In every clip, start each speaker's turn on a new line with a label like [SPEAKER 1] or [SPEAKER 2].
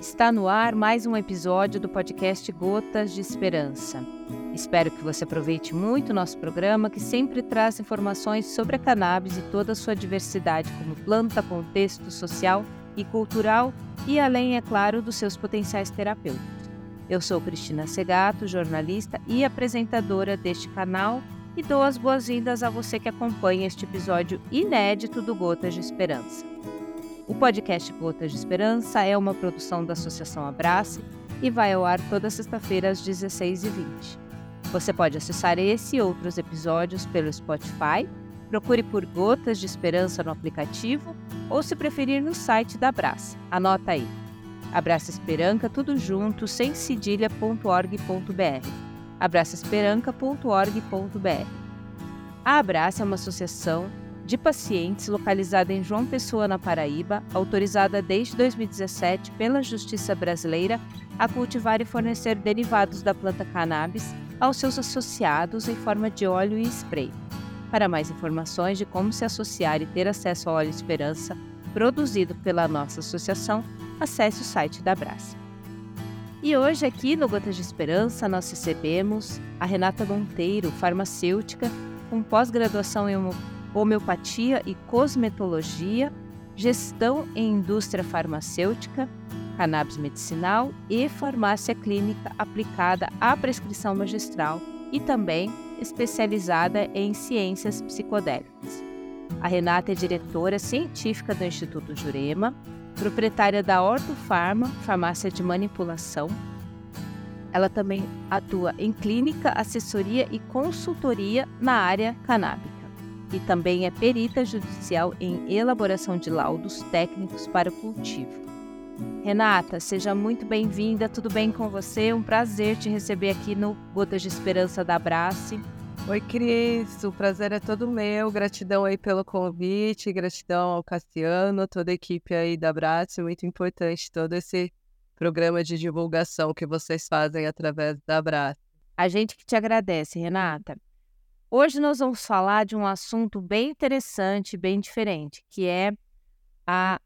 [SPEAKER 1] Está no ar mais um episódio do podcast Gotas de Esperança. Espero que você aproveite muito o nosso programa, que sempre traz informações sobre a cannabis e toda a sua diversidade como planta, contexto social e cultural, e além, é claro, dos seus potenciais terapêuticos. Eu sou Cristina Segato, jornalista e apresentadora deste canal, e dou as boas-vindas a você que acompanha este episódio inédito do Gotas de Esperança. O podcast Gotas de Esperança é uma produção da Associação Abrace e vai ao ar toda sexta-feira às 16h20. Você pode acessar esse e outros episódios pelo Spotify, procure por Gotas de Esperança no aplicativo ou, se preferir, no site da Abrace. Anota aí. Abraça Esperança, tudo junto, sem cedilha.org.br. abraçaesperanca.org.br. A Abrace é uma associação de pacientes localizada em João Pessoa, na Paraíba, autorizada desde 2017 pela Justiça Brasileira a cultivar e fornecer derivados da planta cannabis aos seus associados em forma de óleo e spray. Para mais informações de como se associar e ter acesso ao óleo Esperança, produzido pela nossa associação, acesse o site da Brás. E hoje aqui no Gotas de Esperança nós recebemos a Renata Monteiro, farmacêutica com pós-graduação em homeopatia e cosmetologia, gestão em indústria farmacêutica, cannabis medicinal e farmácia clínica aplicada à prescrição magistral e também especializada em ciências psicodélicas. A Renata é diretora científica do Instituto Jurema, proprietária da Ortofarma, farmácia de manipulação. Ela também atua em clínica, assessoria e consultoria na área canábica e também é perita judicial em elaboração de laudos técnicos para o cultivo. Renata, seja muito bem-vinda, tudo bem com você? Um prazer te receber aqui no Gotas de Esperança da Abrace.
[SPEAKER 2] Oi, Cris, o prazer é todo meu. Gratidão aí pelo convite, gratidão ao Cassiano, toda a equipe aí da Abrace, muito importante todo esse programa de divulgação que vocês fazem através da Abrace.
[SPEAKER 1] A gente que te agradece, Renata. Hoje nós vamos falar de um assunto bem interessante, bem diferente, que é a,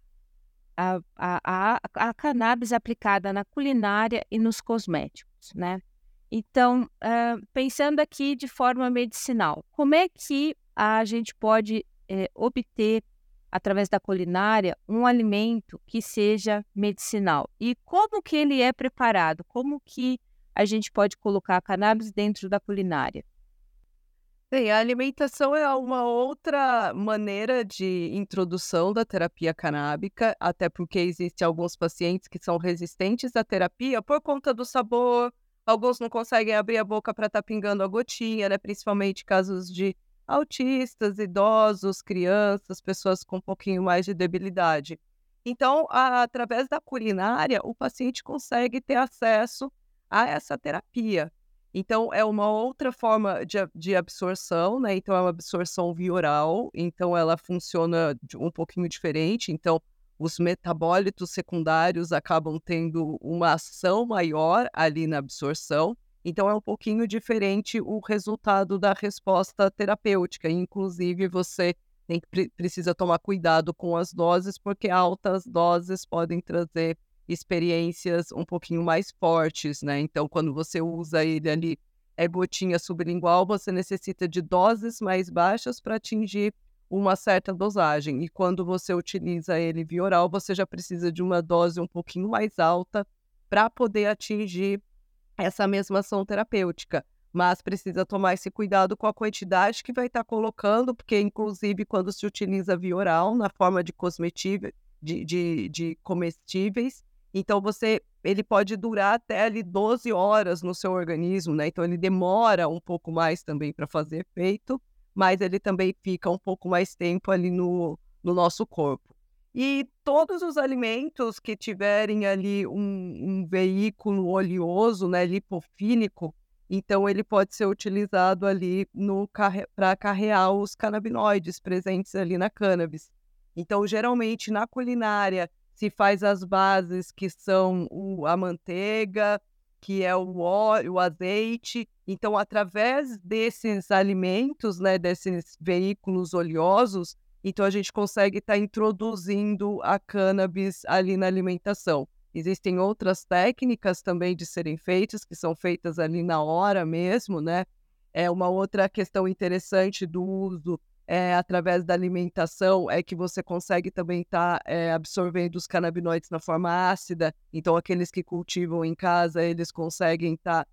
[SPEAKER 1] a, a, a, a cannabis aplicada na culinária e nos cosméticos, né? Então, uh, pensando aqui de forma medicinal, como é que a gente pode eh, obter, através da culinária, um alimento que seja medicinal? E como que ele é preparado? Como que a gente pode colocar a cannabis dentro da culinária?
[SPEAKER 2] Bem, a alimentação é uma outra maneira de introdução da terapia canábica, até porque existem alguns pacientes que são resistentes à terapia por conta do sabor, alguns não conseguem abrir a boca para estar tá pingando a gotinha, né? Principalmente casos de autistas, idosos, crianças, pessoas com um pouquinho mais de debilidade. Então, a, através da culinária, o paciente consegue ter acesso a essa terapia. Então, é uma outra forma de, de absorção, né? Então, é uma absorção via oral, então ela funciona um pouquinho diferente. Então, os metabólitos secundários acabam tendo uma ação maior ali na absorção. Então, é um pouquinho diferente o resultado da resposta terapêutica. Inclusive, você tem, precisa tomar cuidado com as doses, porque altas doses podem trazer experiências um pouquinho mais fortes, né? Então, quando você usa ele ali, é gotinha sublingual, você necessita de doses mais baixas para atingir uma certa dosagem. E quando você utiliza ele via oral, você já precisa de uma dose um pouquinho mais alta para poder atingir essa mesma ação terapêutica. Mas precisa tomar esse cuidado com a quantidade que vai estar tá colocando, porque, inclusive, quando se utiliza via oral, na forma de, de, de, de comestíveis, então você ele pode durar até ali 12 horas no seu organismo, né? Então ele demora um pouco mais também para fazer efeito, mas ele também fica um pouco mais tempo ali no, no nosso corpo. E todos os alimentos que tiverem ali um, um veículo oleoso, né, lipofílico, então ele pode ser utilizado ali para carrear os canabinoides presentes ali na cannabis. Então, geralmente na culinária, se faz as bases que são o, a manteiga, que é o óleo, o azeite. Então, através desses alimentos, né, desses veículos oleosos, então a gente consegue estar tá introduzindo a cannabis ali na alimentação. Existem outras técnicas também de serem feitas, que são feitas ali na hora mesmo, né? É uma outra questão interessante do uso é, através da alimentação é que você consegue também estar tá, é, absorvendo os canabinoides na forma ácida. Então, aqueles que cultivam em casa, eles conseguem estar tá,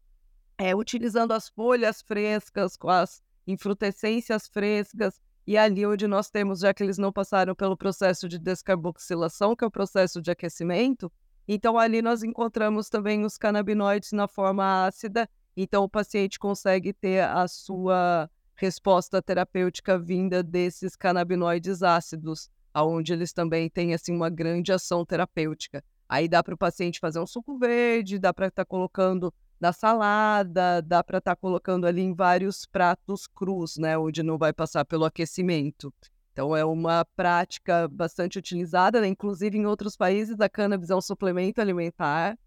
[SPEAKER 2] é, utilizando as folhas frescas, com as infrutescências frescas, e ali onde nós temos, já que eles não passaram pelo processo de descarboxilação, que é o processo de aquecimento, então ali nós encontramos também os canabinoides na forma ácida, então o paciente consegue ter a sua resposta terapêutica vinda desses canabinoides ácidos, aonde eles também têm assim uma grande ação terapêutica. Aí dá para o paciente fazer um suco verde, dá para estar tá colocando na salada, dá para estar tá colocando ali em vários pratos crus, né, onde não vai passar pelo aquecimento. Então é uma prática bastante utilizada, né? inclusive em outros países a cannabis é um suplemento alimentar.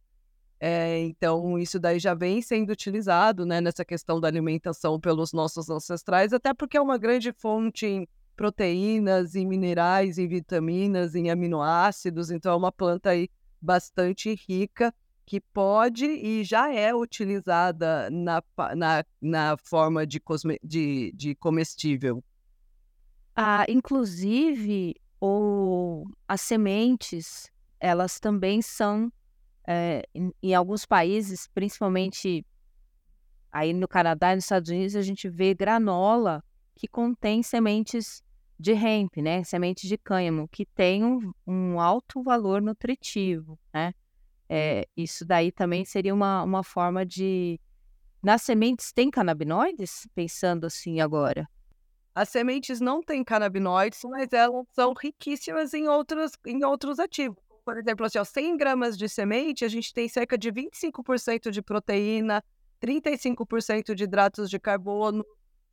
[SPEAKER 2] É, então, isso daí já vem sendo utilizado né, nessa questão da alimentação pelos nossos ancestrais, até porque é uma grande fonte em proteínas, em minerais, em vitaminas, em aminoácidos. Então, é uma planta aí bastante rica que pode e já é utilizada na, na, na forma de, cosme, de, de comestível.
[SPEAKER 1] Ah, inclusive, o, as sementes, elas também são é, em, em, alguns países, principalmente aí no Canadá e nos Estados Unidos, a gente vê granola que contém sementes de hemp, né? Sementes de cânhamo, que tem um, um alto valor nutritivo, né? É, isso daí também seria uma, uma forma de. Nas sementes tem canabinoides? Pensando assim agora.
[SPEAKER 2] As sementes não têm canabinoides, mas elas são riquíssimas em outros, em outros ativos por exemplo, assim, ó, 100 gramas de semente, a gente tem cerca de 25% de proteína, 35% de hidratos de carbono,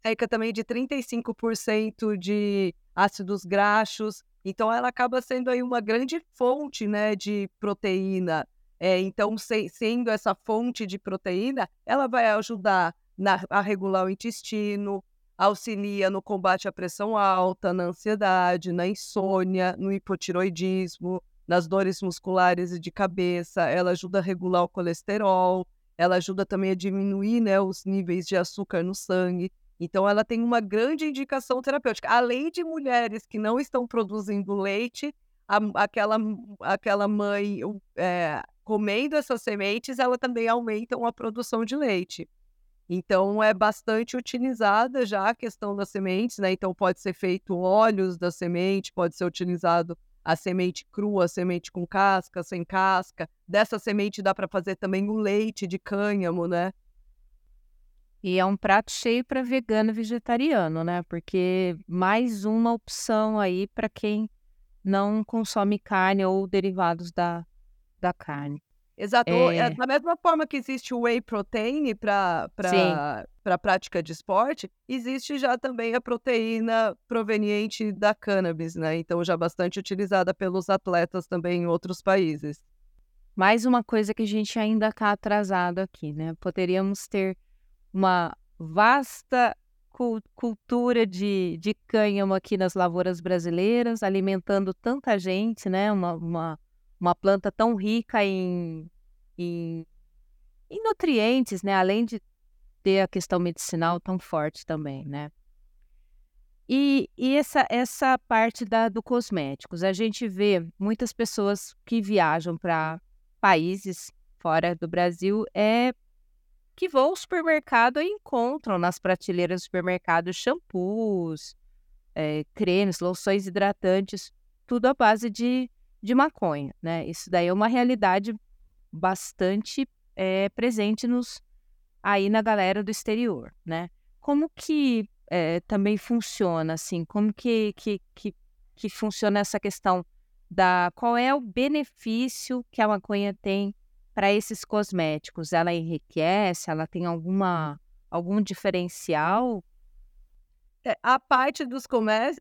[SPEAKER 2] cerca também de 35% de ácidos graxos. Então, ela acaba sendo aí uma grande fonte né, de proteína. É, então, se, sendo essa fonte de proteína, ela vai ajudar na, a regular o intestino, auxilia no combate à pressão alta, na ansiedade, na insônia, no hipotiroidismo, nas dores musculares e de cabeça, ela ajuda a regular o colesterol, ela ajuda também a diminuir né, os níveis de açúcar no sangue. Então, ela tem uma grande indicação terapêutica. Além de mulheres que não estão produzindo leite, a, aquela, aquela mãe é, comendo essas sementes, ela também aumenta a produção de leite. Então, é bastante utilizada já a questão das sementes, né? Então, pode ser feito óleos da semente, pode ser utilizado a semente crua, a semente com casca, sem casca. Dessa semente dá para fazer também o leite de cânhamo, né?
[SPEAKER 1] E é um prato cheio para vegano e vegetariano, né? Porque mais uma opção aí para quem não consome carne ou derivados da, da carne.
[SPEAKER 2] Exato. É... Da mesma forma que existe o whey protein para a prática de esporte, existe já também a proteína proveniente da cannabis, né? Então, já bastante utilizada pelos atletas também em outros países.
[SPEAKER 1] Mais uma coisa que a gente ainda está atrasado aqui, né? Poderíamos ter uma vasta cultura de, de cânhamo aqui nas lavouras brasileiras, alimentando tanta gente, né? Uma, uma uma planta tão rica em, em, em nutrientes, né? Além de ter a questão medicinal tão forte também, né? E, e, essa, essa parte da, do cosméticos, a gente vê muitas pessoas que viajam para países fora do Brasil é que vão ao supermercado e encontram nas prateleiras do supermercado shampoos, é, cremes, loções hidratantes, tudo à base de de maconha, né? Isso daí é uma realidade bastante é, presente nos aí na galera do exterior, né? Como que é, também funciona assim? Como que, que, que, que funciona essa questão da qual é o benefício que a maconha tem para esses cosméticos? Ela enriquece? Ela tem alguma algum diferencial?
[SPEAKER 2] É, a parte dos,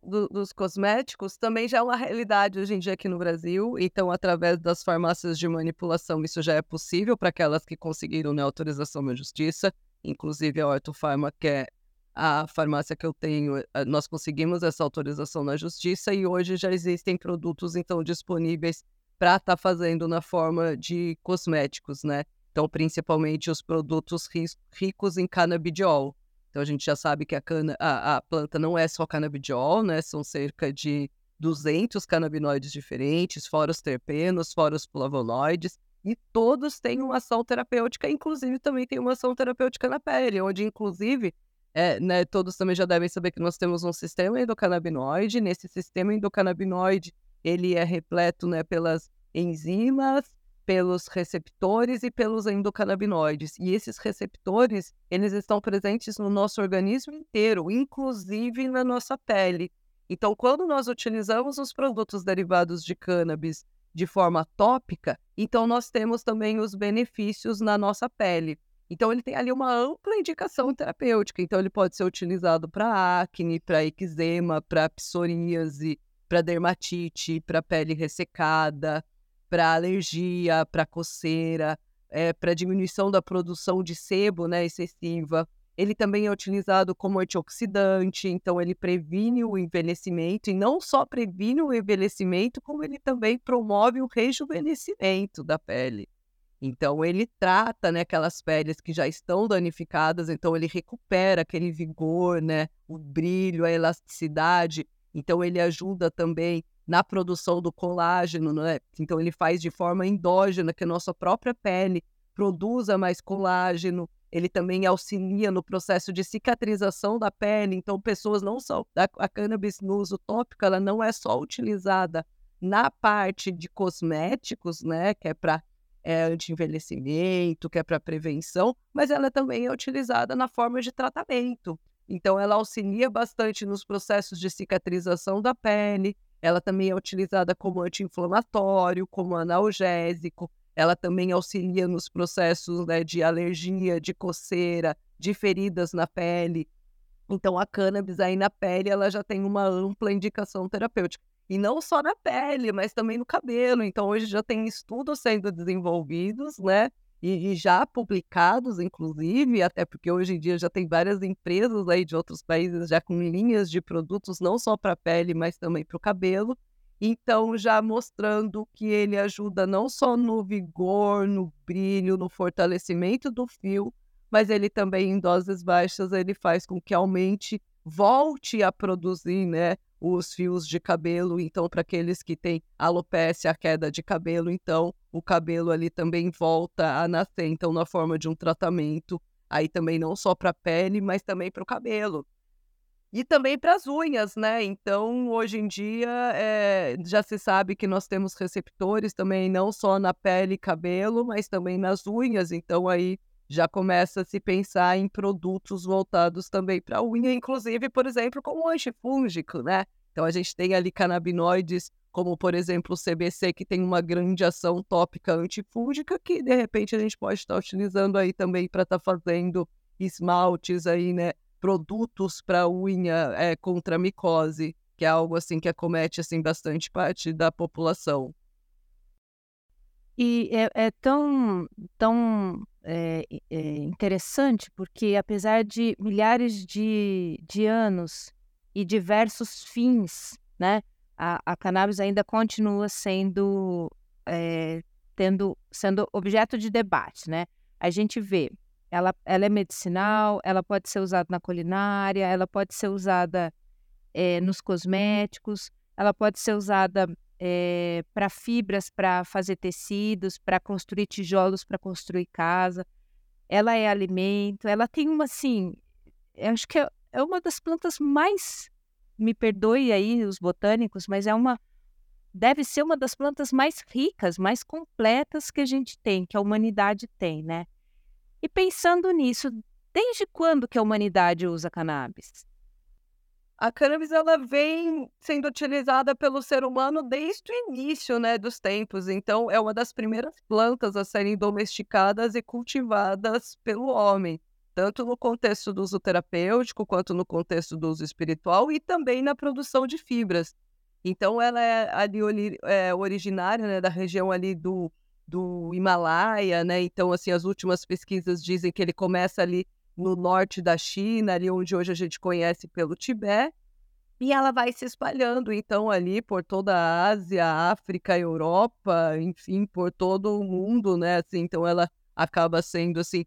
[SPEAKER 2] do, dos cosméticos também já é uma realidade hoje em dia aqui no Brasil. Então, através das farmácias de manipulação, isso já é possível para aquelas que conseguiram né, autorização na justiça. Inclusive, a Ortofarma, que é a farmácia que eu tenho, eh, nós conseguimos essa autorização na justiça e hoje já existem produtos, então, disponíveis para estar tá fazendo na forma de cosméticos, né? Então, principalmente os produtos ricos em canabidiol. Então, a gente já sabe que a, cana, a, a planta não é só canabidiol, né? São cerca de 200 canabinoides diferentes, fora os terpenos, fora os flavonoides, e todos têm uma ação terapêutica, inclusive também tem uma ação terapêutica na pele, onde inclusive é, né, todos também já devem saber que nós temos um sistema endocannabinoide. Nesse sistema endocannabinoide, ele é repleto né, pelas enzimas, pelos receptores e pelos endocannabinoides. E esses receptores, eles estão presentes no nosso organismo inteiro, inclusive na nossa pele. Então, quando nós utilizamos os produtos derivados de cannabis de forma tópica, então nós temos também os benefícios na nossa pele. Então, ele tem ali uma ampla indicação terapêutica. Então, ele pode ser utilizado para acne, para eczema, para psoríase, para dermatite, para pele ressecada, para alergia, para coceira, é, para diminuição da produção de sebo né, excessiva. Ele também é utilizado como antioxidante, então ele previne o envelhecimento, e não só previne o envelhecimento, como ele também promove o rejuvenescimento da pele. Então ele trata, né, aquelas peles que já estão danificadas, então ele recupera aquele vigor, né, o brilho, a elasticidade. Então ele ajuda também na produção do colágeno, né? Então ele faz de forma endógena que a nossa própria pele produza mais colágeno ele também auxilia no processo de cicatrização da pele. Então, pessoas não só. A, cannabis no uso tópico, ela não é só utilizada na parte de cosméticos, né, que é para é, anti-envelhecimento, que é para prevenção, mas ela também é utilizada na forma de tratamento. Então, ela auxilia bastante nos processos de cicatrização da pele. Ela também é utilizada como anti-inflamatório, como analgésico. Ela também auxilia nos processos né, de alergia, de coceira, de feridas na pele. Então, a cannabis aí na pele, ela já tem uma ampla indicação terapêutica. E não só na pele, mas também no cabelo. Então, hoje já tem estudos sendo desenvolvidos, né? E, e, já publicados, inclusive, até porque hoje em dia já tem várias empresas aí de outros países já com linhas de produtos, não só para a pele, mas também para o cabelo. Então, já mostrando que ele ajuda não só no vigor, no brilho, no fortalecimento do fio, mas ele também, em doses baixas, ele faz com que aumente, volte a produzir, né, os fios de cabelo. Então, para aqueles que têm alopecia, a queda de cabelo, então o cabelo ali também volta a nascer. Então, na forma de um tratamento, aí também não só para a pele, mas também para o cabelo. E também para as unhas, né? Então, hoje em dia, é, já se sabe que nós temos receptores também, não só na pele e cabelo, mas também nas unhas. Então, aí já começa a se pensar em produtos voltados também para a unha, inclusive, por exemplo, como antifúngico, né? Então, a gente tem ali canabinoides, como, por exemplo, o CBC, que tem uma grande ação tópica antifúngica, que, de repente, a gente pode estar utilizando aí também para estar tá fazendo esmaltes aí, né? produtos para unha é, contra micose, que é algo assim que acomete assim bastante parte da população.
[SPEAKER 1] E é, é tão, tão é, é, interessante porque, apesar de milhares de, de anos e diversos fins, né, a, a cannabis ainda continua sendo, é, tendo, sendo objeto de debate. Né? A gente vê ela, ela é medicinal, ela pode ser usada na culinária, ela pode ser usada nos cosméticos, ela pode ser usada é, para fibras, para fazer tecidos, para construir tijolos, para construir casa. Ela é alimento, ela tem uma, assim, acho que é, é uma das plantas mais, me perdoe aí os botânicos, mas é uma, deve ser uma das plantas mais ricas, mais completas que a gente tem, que a humanidade tem, né? E pensando nisso, desde quando que a humanidade usa cannabis?
[SPEAKER 2] A cannabis ela vem sendo utilizada pelo ser humano desde o início, né, dos tempos. Então, é uma das primeiras plantas a serem domesticadas e cultivadas pelo homem, tanto no contexto do uso terapêutico quanto no contexto do uso espiritual e também na produção de fibras. Então, ela é ali é, originária né, da região ali do do Himalaia, né? Então, assim, as últimas pesquisas dizem que ele começa ali no norte da China, ali onde hoje a gente conhece pelo Tibete, e ela vai se espalhando, então, ali por toda a Ásia, África, Europa, enfim, por todo o mundo, né? Assim, então, ela acaba sendo, assim,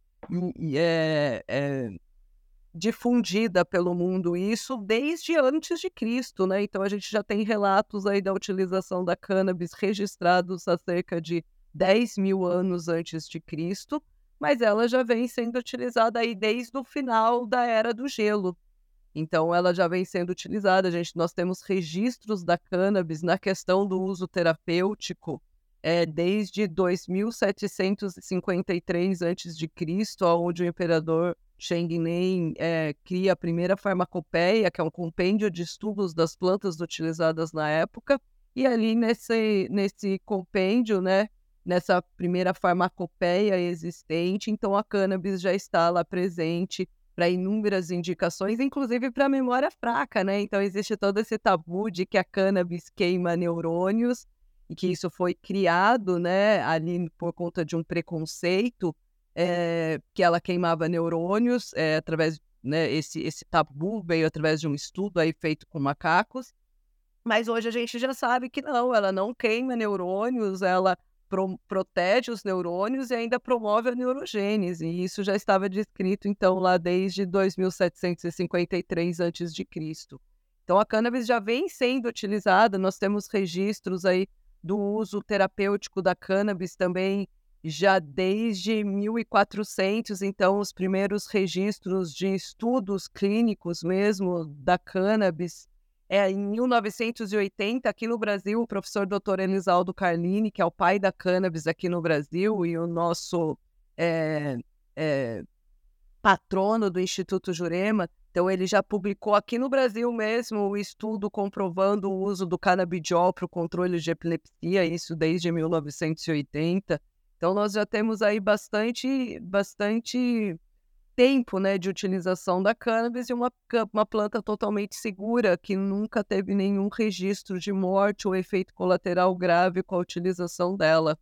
[SPEAKER 2] é, é, difundida pelo mundo, isso desde antes de Cristo, né? Então, a gente já tem relatos aí da utilização da cannabis registrados há cerca de 10 mil anos antes de Cristo, mas ela já vem sendo utilizada aí desde o final da Era do Gelo, então, ela já vem sendo utilizada. Gente, nós temos registros da cannabis na questão do uso terapêutico é, desde 2753 a.C., onde o imperador Shengnen é, cria a primeira farmacopeia, que é um compêndio de estudos das plantas utilizadas na época. E ali nesse, nesse compêndio, né, nessa primeira farmacopeia existente, então a cannabis já está lá presente para inúmeras indicações, inclusive para memória fraca, né? Então existe todo esse tabu de que a cannabis queima neurônios e que isso foi criado, né, ali por conta de um preconceito, é, que ela queimava neurônios é, através, né, esse esse tabu veio através de um estudo aí feito com macacos. Mas hoje a gente já sabe que não, ela não queima neurônios, ela pro, protege os neurônios e ainda promove a neurogênese. E isso já estava descrito, então, lá desde 2753 a.C. Então, a cannabis já vem sendo utilizada, nós temos registros aí do uso terapêutico da cannabis também já desde 1400, então os primeiros registros de estudos clínicos mesmo da cannabis é, em 1980, aqui no Brasil, o professor Dr. Elisaldo Carlini, que é o pai da cannabis aqui no Brasil e o nosso é, é, patrono do Instituto Jurema, então ele já publicou aqui no Brasil mesmo o estudo comprovando o uso do canabidiol para o controle de epilepsia, isso desde 1980. Então nós já temos aí bastante, bastante tempo né, de utilização da cannabis e uma, uma planta totalmente segura, que nunca teve nenhum registro de morte ou efeito colateral grave com a utilização dela.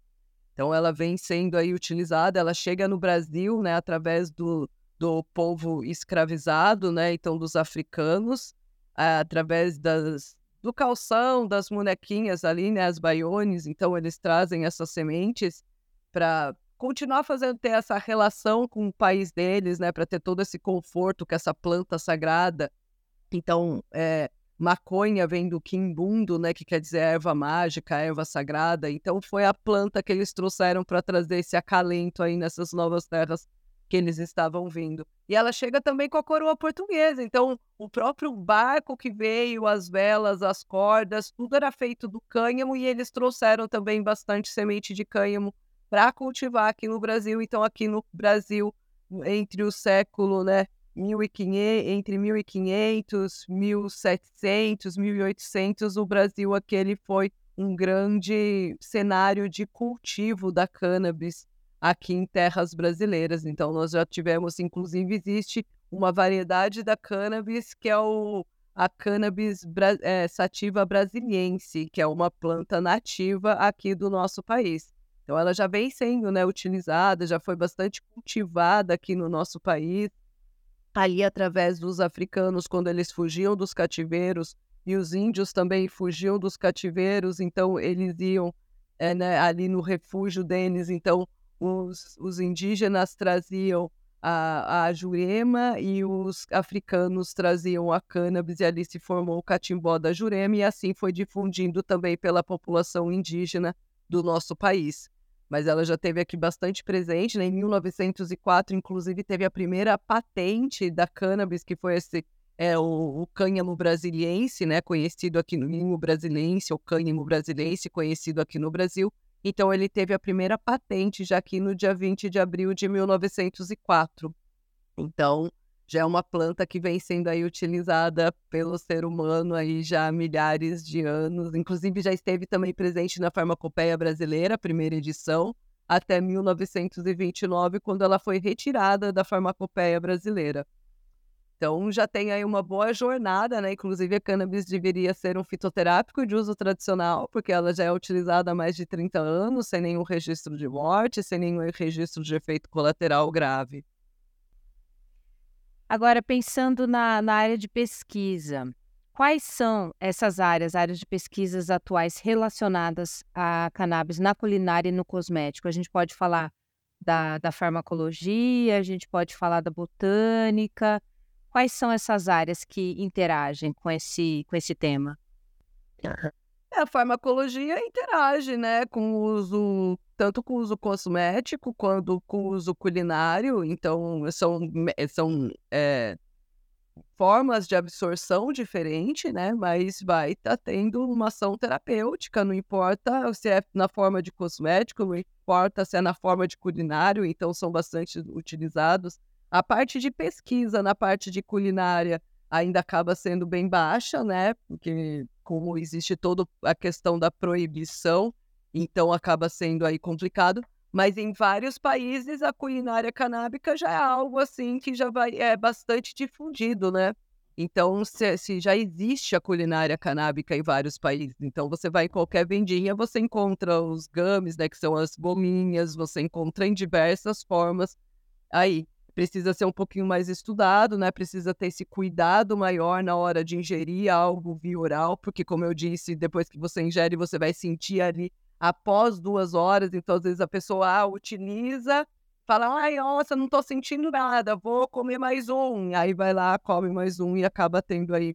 [SPEAKER 2] Então ela vem sendo aí utilizada, ela chega no Brasil, né, através do, do povo escravizado, né, então dos africanos, através das, do calção, das bonequinhas ali, né, as baiones, então eles trazem essas sementes para continuar fazendo ter essa relação com o país deles, né, para ter todo esse conforto com essa planta sagrada. Então, é, maconha vem do quimbundo, né, que quer dizer erva mágica, erva sagrada. Então, foi a planta que eles trouxeram para trazer esse acalento aí nessas novas terras que eles estavam vindo. E ela chega também com a coroa portuguesa. Então, o próprio barco que veio, as velas, as cordas, tudo era feito do cânhamo e eles trouxeram também bastante semente de cânhamo para cultivar aqui no Brasil. Então, aqui no Brasil, entre o século, né, 1500, entre 1500, 1700, 1800, o Brasil aquele foi um grande cenário de cultivo da cannabis aqui em terras brasileiras. Então, nós já tivemos, inclusive, existe uma variedade da cannabis que é o, a cannabis é, sativa brasiliense, que é uma planta nativa aqui do nosso país. Então, ela já vem sendo né, utilizada, já foi bastante cultivada aqui no nosso país, ali através dos africanos, quando eles fugiam dos cativeiros, e os índios também fugiam dos cativeiros, então eles iam é, né, ali no refúgio deles, então os, os indígenas traziam a, a jurema e os africanos traziam a cannabis, e ali se formou o catimbó da jurema, e assim foi difundindo também pela população indígena do nosso país mas ela já teve aqui bastante presente. Né? Em 1904, inclusive, teve a primeira patente da cannabis, que foi esse é, o, o cânhamo brasiliense, né? conhecido aqui no linho brasilense, ou cânhamo brasilense, conhecido aqui no Brasil. Então, ele teve a primeira patente já aqui no dia 20 de abril de 1904. Então, já é uma planta que vem sendo aí utilizada pelo ser humano aí já há milhares de anos. Inclusive já esteve também presente na Farmacopeia Brasileira, primeira edição, até 1929, quando ela foi retirada da Farmacopeia Brasileira. Então já tem aí uma boa jornada, né? Inclusive a cannabis deveria ser um fitoterápico de uso tradicional, porque ela já é utilizada há mais de 30 anos, sem nenhum registro de morte, sem nenhum registro de efeito colateral grave.
[SPEAKER 1] Agora, pensando na, na área de pesquisa, quais são essas áreas, áreas de pesquisas atuais relacionadas à cannabis na culinária e no cosmético? A gente pode falar da, da farmacologia, a gente pode falar da botânica. Quais são essas áreas que interagem com esse, com esse tema?
[SPEAKER 2] É, a farmacologia interage, né, com o uso, tanto com o uso cosmético quanto com o uso culinário. Então, são, são é, formas de absorção diferentes, né? Mas vai estar tá tendo uma ação terapêutica, não importa se é na forma de cosmético, não importa se é na forma de culinário, então são bastante utilizados. A parte de pesquisa na parte de culinária ainda acaba sendo bem baixa, né? Porque como existe toda a questão da proibição, então acaba sendo aí complicado. Mas em vários países a culinária canábica já é algo assim que já vai é bastante difundido, né? Então, se, se, já existe a culinária canábica em vários países, então você vai em qualquer vendinha, você encontra os gummies, né, que são as gominhas, você encontra em diversas formas. Aí, precisa ser um pouquinho mais estudado, né? Precisa ter esse cuidado maior na hora de ingerir algo via oral, porque como eu disse, depois que você ingere, você vai sentir ali após duas horas, então às vezes a pessoa ah, utiliza, fala, ai, nossa, não estou sentindo nada, vou comer mais um. Aí vai lá, come mais um e acaba tendo aí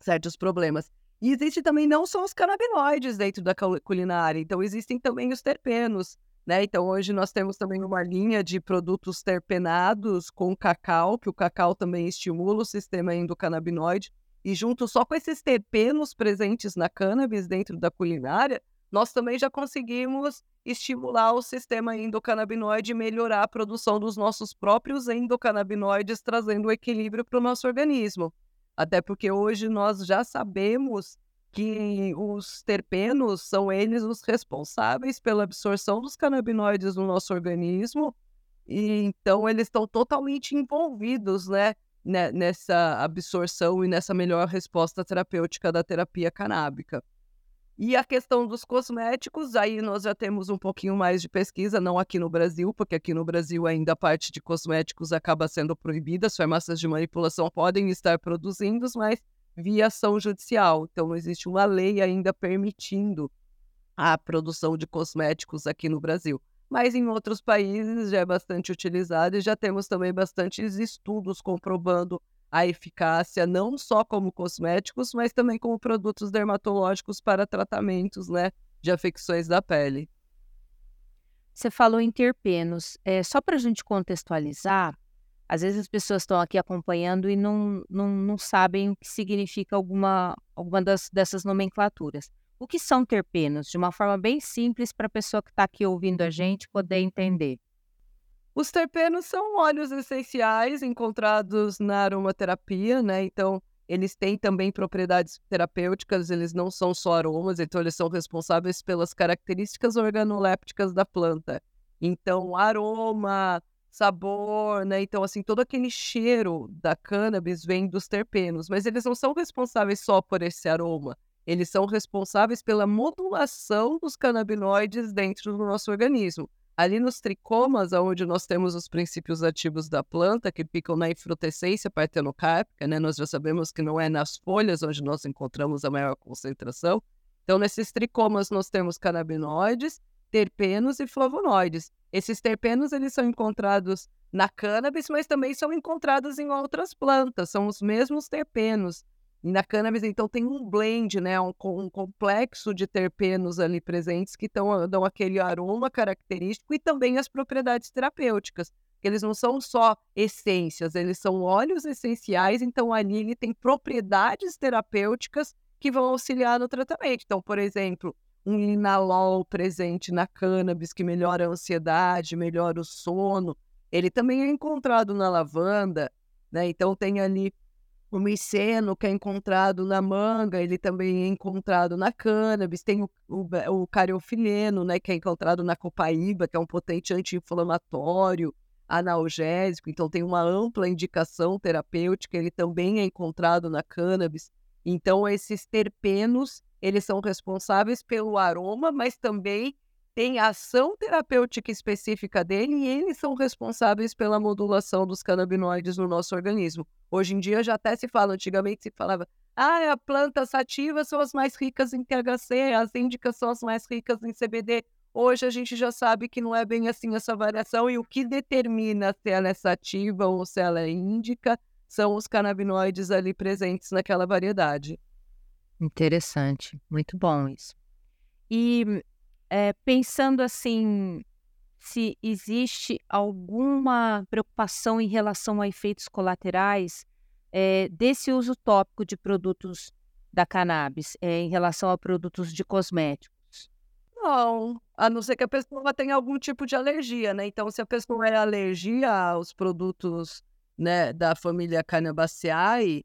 [SPEAKER 2] certos problemas. E existe também não só os canabinoides dentro da culinária, então existem também os terpenos, né? Então hoje nós temos também uma linha de produtos terpenados com cacau, que o cacau também estimula o sistema endocannabinoide, e junto só com esses terpenos presentes na cannabis dentro da culinária, nós também já conseguimos estimular o sistema endocannabinoide e melhorar a produção dos nossos próprios endocannabinoides, trazendo equilíbrio para o nosso organismo. Até porque hoje nós já sabemos que os terpenos são eles os responsáveis pela absorção dos canabinoides no nosso organismo, e então eles estão totalmente envolvidos, né, nessa absorção e nessa melhor resposta terapêutica da terapia canábica. E a questão dos cosméticos, aí nós já temos um pouquinho mais de pesquisa, não aqui no Brasil, porque aqui no Brasil ainda a parte de cosméticos acaba sendo proibida, as farmácias de manipulação podem estar produzindo, mas via ação judicial. Então, existe uma lei ainda permitindo a produção de cosméticos aqui no Brasil. Mas em outros países já é bastante utilizado e já temos também bastantes estudos comprovando a eficácia não só como cosméticos, mas também como produtos dermatológicos para tratamentos né, de afecções da pele.
[SPEAKER 1] Você falou em terpenos. É, só para a gente contextualizar, às vezes as pessoas estão aqui acompanhando e não, não, não sabem o que significa alguma, alguma das, dessas nomenclaturas. O que são terpenos? De uma forma bem simples para a pessoa que está aqui ouvindo a gente poder entender.
[SPEAKER 2] Os terpenos são óleos essenciais encontrados na aromaterapia, né? Então, eles têm também propriedades terapêuticas, eles não são só aromas, então eles são responsáveis pelas características organolépticas da planta. Então, aroma, sabor, né? Então, assim, todo aquele cheiro da cannabis vem dos terpenos, mas eles não são responsáveis só por esse aroma. Eles são responsáveis pela modulação dos canabinoides dentro do nosso organismo. Ali nos tricomas, onde nós temos os princípios ativos da planta, que ficam na infrutescência partenocárpica, né? nós já sabemos que não é nas folhas onde nós encontramos a maior concentração. Então, nesses tricomas, nós temos canabinoides, terpenos e flavonoides. Esses terpenos eles são encontrados na cannabis, mas também são encontrados em outras plantas, são os mesmos terpenos. E na cannabis, então, tem um blend, né? Um, um complexo de terpenos ali presentes que tão, dão aquele aroma característico e também as propriedades terapêuticas. Eles não são só essências, eles são óleos essenciais, então ali ele tem propriedades terapêuticas que vão auxiliar no tratamento. Então, por exemplo, um linalol presente na cannabis que melhora a ansiedade, melhora o sono, ele também é encontrado na lavanda, né? Então tem ali o miceno, que é encontrado na manga, ele também é encontrado na cannabis. Tem o, o, o cariofileno, né, que é encontrado na copaíba, que é um potente anti-inflamatório, analgésico. Então, tem uma ampla indicação terapêutica. Ele também é encontrado na cannabis. Então, esses terpenos, eles são responsáveis pelo aroma, mas também tem a ação terapêutica específica dele e eles são responsáveis pela modulação dos canabinoides no nosso organismo. Hoje em dia já até se fala, antigamente se falava, ah, a planta sativa são as mais ricas em THC, as índicas são as mais ricas em CBD. Hoje a gente já sabe que não é bem assim essa variação e o que determina se ela é sativa ou se ela é índica são os canabinoides ali presentes naquela variedade.
[SPEAKER 1] Interessante, muito bom isso. E é, pensando assim, se existe alguma preocupação em relação a efeitos colaterais é, desse uso tópico de produtos da cannabis é, em relação a produtos de cosméticos?
[SPEAKER 2] Não, a não ser que a pessoa tenha algum tipo de alergia, né? Então, se a pessoa é alergia aos produtos né, da família Cannabaceae,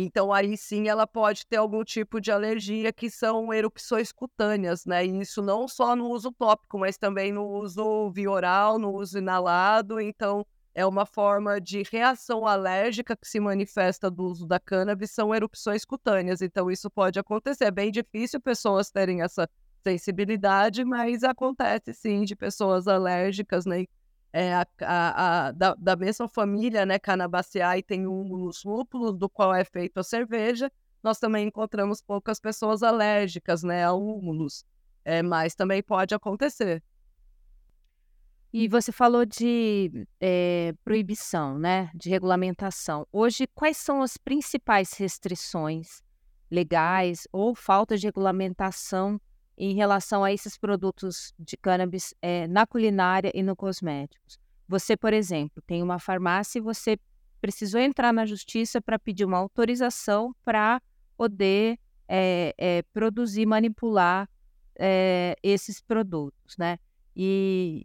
[SPEAKER 2] então aí sim ela pode ter algum tipo de alergia que são erupções cutâneas, né? E isso não só no uso tópico, mas também no uso via oral, no uso inalado. Então, é uma forma de reação alérgica que se manifesta do uso da cannabis, são erupções cutâneas. Então, isso pode acontecer. É bem difícil pessoas terem essa sensibilidade, mas acontece sim de pessoas alérgicas, né? É, a, a, a, da, da, mesma família, né, Cannabaceae tem os lúpulos, do qual é feita a cerveja. Nós também encontramos poucas pessoas alérgicas, né, a húmulos. É, mas também pode acontecer.
[SPEAKER 1] E você falou de é, proibição, né, de regulamentação. Hoje, quais são as principais restrições legais ou falta de regulamentação em relação a esses produtos de cannabis é, na culinária e no cosméticos. Você, por exemplo, tem uma farmácia e você precisou entrar na justiça para pedir uma autorização para poder é, é, produzir, manipular esses produtos, né? E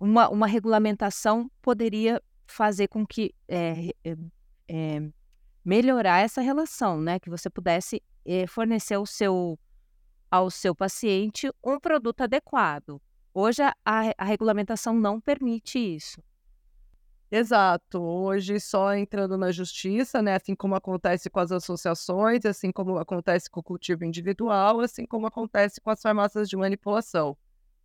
[SPEAKER 1] uma, uma regulamentação poderia fazer com que melhorar essa relação, né? Que você pudesse fornecer o seu ao seu paciente um produto adequado. Hoje a, a regulamentação não permite isso.
[SPEAKER 2] Exato. Hoje, só entrando na justiça, né? Assim como acontece com as associações, assim como acontece com o cultivo individual, assim como acontece com as farmácias de manipulação.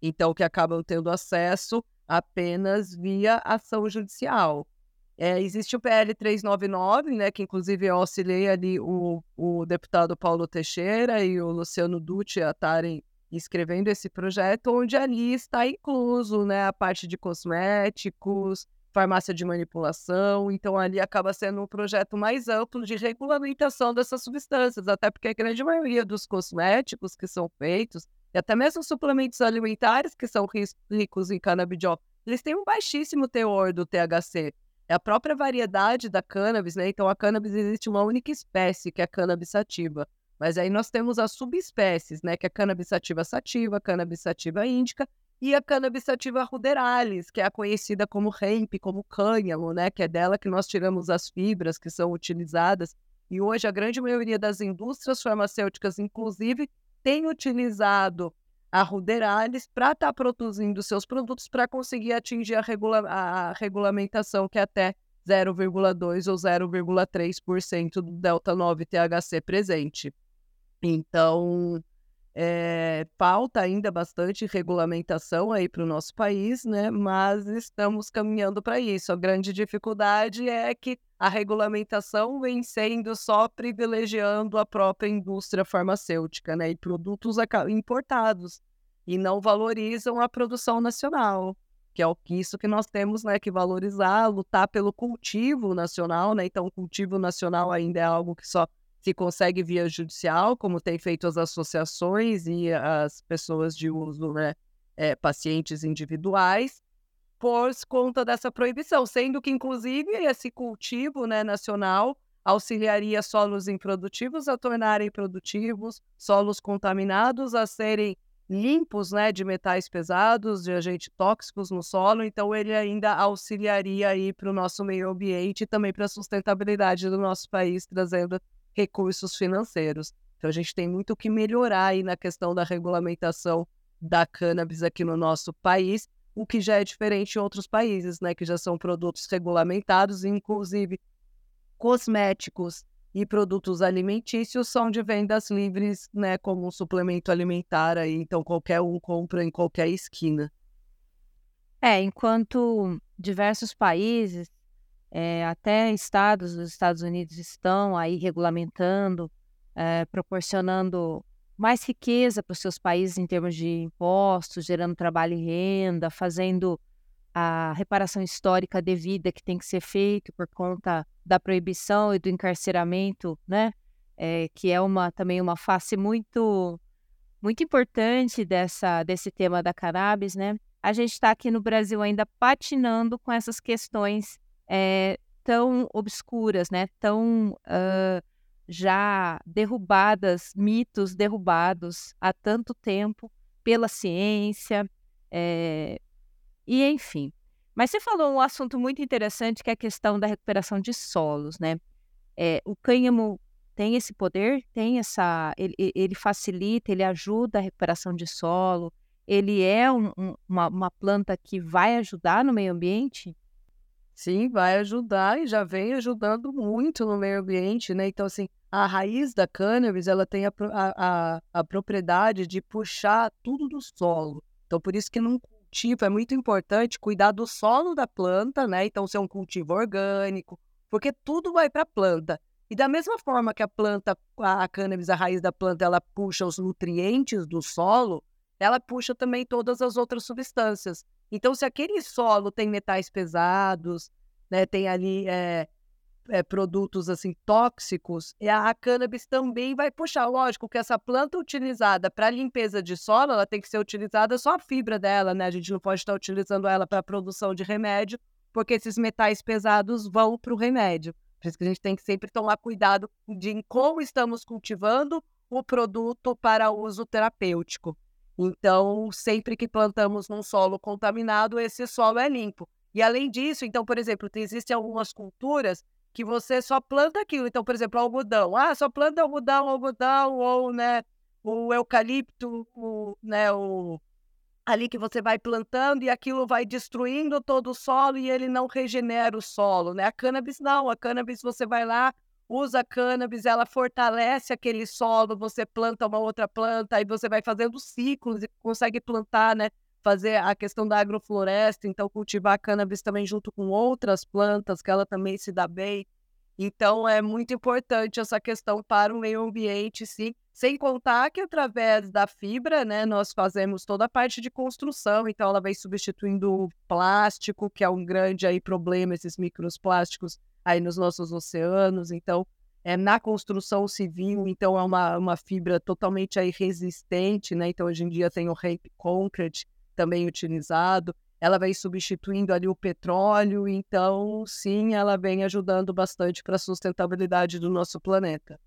[SPEAKER 2] Então, que acabam tendo acesso apenas via ação judicial. É, existe o PL 399, né, que inclusive eu auxiliei ali o, o deputado Paulo Teixeira e o Luciano Dutti a estarem escrevendo esse projeto, onde ali está incluso né, a parte de cosméticos, farmácia de manipulação, então ali acaba sendo um projeto mais amplo de regulamentação dessas substâncias, até porque a grande maioria dos cosméticos que são feitos, e até mesmo suplementos alimentares que são ricos em canabidiol, eles têm um baixíssimo teor do THC. É a própria variedade da cannabis, né? Então, a cannabis existe uma única espécie, que é a cannabis sativa. Mas aí nós temos as subespécies, né? Que é a cannabis sativa sativa, a cannabis sativa índica e a cannabis sativa ruderalis, que é a conhecida como hemp, como cânhamo, né? Que é dela que nós tiramos as fibras que são utilizadas. E hoje a grande maioria das indústrias farmacêuticas, inclusive, tem utilizado a Ruderalis para estar tá produzindo seus produtos para conseguir atingir a, regula a regulamentação que é até 0,2 ou 0,3% do delta 9 THC presente. Então, é, falta ainda bastante regulamentação aí para o nosso país, né? Mas estamos caminhando para isso. A grande dificuldade é que a regulamentação vem sendo só privilegiando a própria indústria farmacêutica, né? E produtos importados e não valorizam a produção nacional, que é isso que nós temos, né, que valorizar, lutar pelo cultivo nacional, né? Então, o cultivo nacional ainda é algo que só se consegue via judicial, como tem feito as associações e as pessoas de uso, né, é, pacientes individuais, por conta dessa proibição, sendo que, inclusive, esse cultivo né, nacional auxiliaria solos improdutivos a tornarem produtivos, solos contaminados a serem limpos né, de metais pesados, de agentes tóxicos no solo, então ele ainda auxiliaria aí para o nosso meio ambiente e também para a sustentabilidade do nosso país, trazendo recursos financeiros. Então a gente tem muito que melhorar aí na questão da regulamentação da cannabis aqui no nosso país, o que já é diferente em outros países, né, que já são produtos regulamentados, inclusive cosméticos e produtos alimentícios são de vendas livres, né, como um suplemento alimentar aí, então qualquer um compra em qualquer esquina.
[SPEAKER 1] É, enquanto diversos países É, até estados dos Estados Unidos estão aí regulamentando, é, proporcionando mais riqueza para os seus países em termos de impostos, gerando trabalho e renda, fazendo a reparação histórica devida que tem que ser feita por conta da proibição e do encarceramento, né? É, que é uma também uma face muito muito importante dessa desse tema da cannabis, né? A gente está aqui no Brasil ainda patinando com essas questões é, tão obscuras, né? Tão uh, já derrubadas, mitos derrubados há tanto tempo pela ciência, é, e enfim. Mas você falou um assunto muito interessante que é a questão da recuperação de solos, né? É, o cânhamo tem esse poder, tem essa, ele, ele, facilita, ele ajuda a recuperação de solo, ele é um, um, uma, uma planta que vai ajudar no meio ambiente?
[SPEAKER 2] Sim, vai ajudar e já vem ajudando muito no meio ambiente, né? Então, assim, a raiz da cannabis, ela tem a, a, a propriedade de puxar tudo do solo. Então, por isso que num cultivo é muito importante cuidar do solo da planta, né? Então, ser um cultivo orgânico, porque tudo vai para a planta. E da mesma forma que a planta, a cannabis, a raiz da planta, ela puxa os nutrientes do solo, ela puxa também todas as outras substâncias. Então, se aquele solo tem metais pesados, né, tem ali é, é, produtos assim tóxicos, a, a cannabis também vai puxar. Lógico que essa planta utilizada para limpeza de solo, ela tem que ser utilizada só a fibra dela, né? A gente não pode estar utilizando ela para produção de remédio, porque esses metais pesados vão para o remédio. Por isso que a gente tem que sempre tomar cuidado de como estamos cultivando o produto para uso terapêutico. Então, sempre que plantamos num solo contaminado, esse solo é limpo. E além disso, então, por exemplo, existem algumas culturas que você só planta aquilo. Então, por exemplo, algodão. Ah, só planta algodão, algodão, ou, né, o eucalipto, o, né, o, ali que você vai plantando e aquilo vai destruindo todo o solo e ele não regenera o solo, né? A cannabis não, a cannabis você vai lá, usa cannabis, ela fortalece aquele solo, você planta uma outra planta, aí você vai fazendo ciclos e consegue plantar, né? Fazer a questão da agrofloresta, então cultivar cannabis também junto com outras plantas, que ela também se dá bem. Então é muito importante essa questão para o meio ambiente, sim. Sem contar que através da fibra, né, nós fazemos toda a parte de construção, então ela vem substituindo o plástico, que é um grande aí problema, esses microplásticos aí nos nossos oceanos. Então, é na construção civil, então é uma, uma fibra totalmente aí resistente, né? Então, hoje em dia tem o rape concrete também utilizado. Ela vem substituindo ali o petróleo, então, sim, ela vem ajudando bastante para a sustentabilidade do nosso planeta.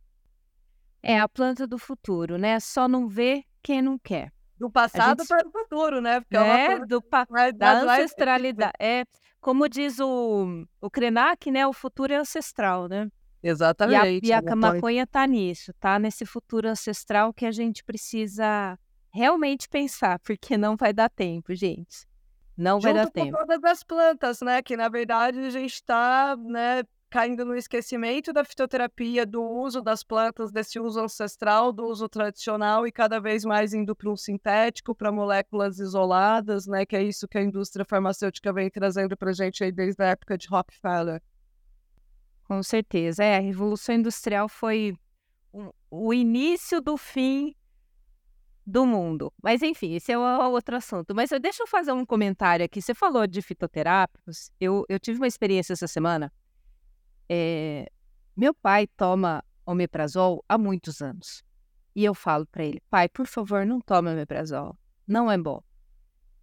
[SPEAKER 1] É a planta do futuro, né? Só não vê quem não quer.
[SPEAKER 2] Do passado gente... para o futuro, né?
[SPEAKER 1] Porque é, é do pa... da ancestralidade. É, como diz o, o Krenak, né? O futuro é ancestral, né?
[SPEAKER 2] Exatamente.
[SPEAKER 1] E a, e a maconha está nisso, tá? Nesse futuro ancestral que a gente precisa realmente pensar, porque não vai dar tempo, gente. Não
[SPEAKER 2] vai
[SPEAKER 1] dar
[SPEAKER 2] com
[SPEAKER 1] tempo.
[SPEAKER 2] todas as plantas, né? Que na verdade a gente está, né? caindo no esquecimento da fitoterapia, do uso das plantas, desse uso ancestral, do uso tradicional e cada vez mais indo para um sintético, para moléculas isoladas, né? Que é isso que a indústria farmacêutica vem trazendo para a gente aí desde a época de Rockefeller.
[SPEAKER 1] Com certeza. É, a Revolução Industrial foi o início do fim do mundo. Mas enfim, esse é outro assunto. Mas deixa eu fazer um comentário aqui. Você falou de fitoterápicos. Eu, eu tive uma experiência essa semana é, meu pai toma omeprazol há muitos anos. E eu falo para ele, pai, por favor, não tome omeprazol. Não é bom.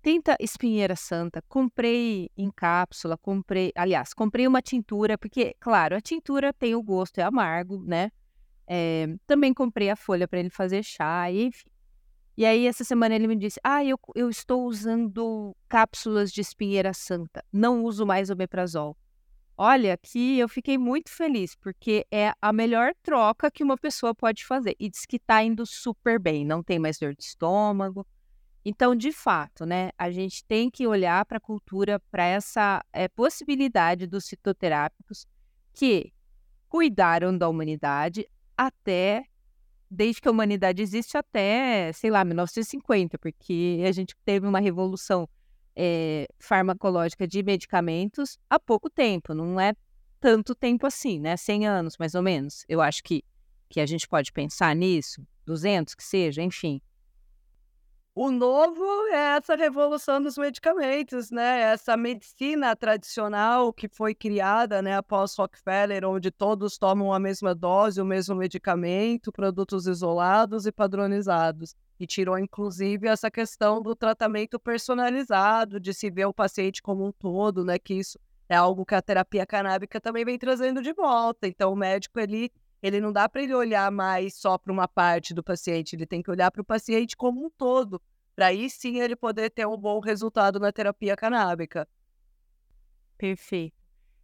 [SPEAKER 1] Tenta espinheira santa. Comprei em cápsula, comprei, aliás, comprei uma tintura, porque, claro, a tintura tem o gosto, é amargo, né? É, também comprei a folha para ele fazer chá, enfim. E aí, essa semana ele me disse: Ah, eu, eu estou usando cápsulas de espinheira santa, não uso mais omeprazol. Olha, que eu fiquei muito feliz, porque é a melhor troca que uma pessoa pode fazer. E diz que está indo super bem, não tem mais dor de estômago. Então, de fato, né, a gente tem que olhar para a cultura, para essa é, possibilidade dos fitoterápicos que cuidaram da humanidade até, desde que a humanidade existe até, sei lá, 1950, porque a gente teve uma revolução é, farmacológica de medicamentos há pouco tempo, não é tanto tempo assim, né? 100 anos, mais ou menos. Eu acho que, que a gente pode pensar nisso, 200 que seja, enfim.
[SPEAKER 2] O novo é essa revolução dos medicamentos, né? Essa medicina tradicional que foi criada, né, após Rockefeller, onde todos tomam a mesma dose, o mesmo medicamento, produtos isolados e padronizados. E tirou, inclusive, essa questão do tratamento personalizado, de se ver o paciente como um todo, né? Que isso é algo que a terapia canábica também vem trazendo de volta. Então, o médico, ele ele não dá para ele olhar mais só para uma parte do paciente, ele tem que olhar para o paciente como um todo, para aí sim ele poder ter um bom resultado na terapia canábica.
[SPEAKER 1] Perfeito.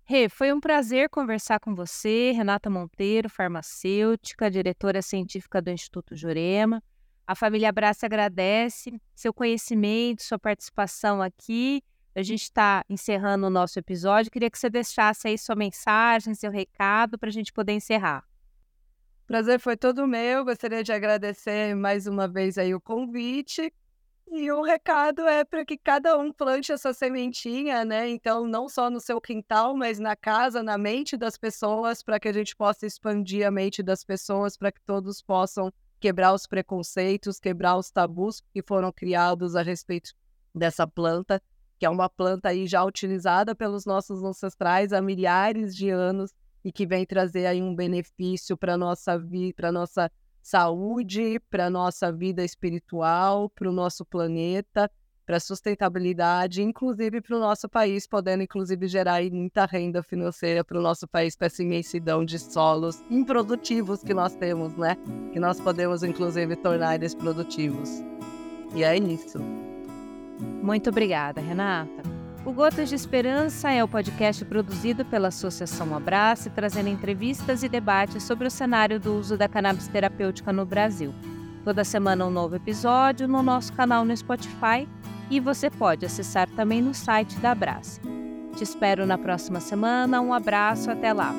[SPEAKER 1] Rê, foi um prazer conversar com você, Renata Monteiro, farmacêutica, diretora científica do Instituto Jurema. A família Abraça agradece seu conhecimento, sua participação aqui. A gente está encerrando o nosso episódio. Queria que você deixasse aí sua mensagem, seu recado, para a gente poder encerrar
[SPEAKER 2] prazer foi todo meu. Gostaria de agradecer mais uma vez aí o convite. E o recado é para que cada um plante essa sementinha, né? Então, não só no seu quintal, mas na casa, na mente das pessoas, para que a gente possa expandir a mente das pessoas, para que todos possam quebrar os preconceitos, quebrar os tabus que foram criados a respeito dessa planta, que é uma planta aí já utilizada pelos nossos ancestrais há milhares de anos e que vem trazer aí um benefício para nossa vida, para nossa saúde, para nossa vida espiritual, para o nosso planeta, para a sustentabilidade, inclusive para o nosso país, podendo inclusive gerar muita renda financeira para o nosso país, com essa imensidão de solos improdutivos que nós temos, né? Que nós podemos inclusive tornar eles produtivos. E é isso.
[SPEAKER 1] Muito obrigada, Renata. O Gotas de Esperança é o podcast produzido pela Associação Abraço, trazendo entrevistas e debates sobre o cenário do uso da cannabis terapêutica no Brasil. Toda semana um novo episódio no nosso canal no Spotify e você pode acessar também no site da Abraço. Te espero na próxima semana. Um abraço, até lá!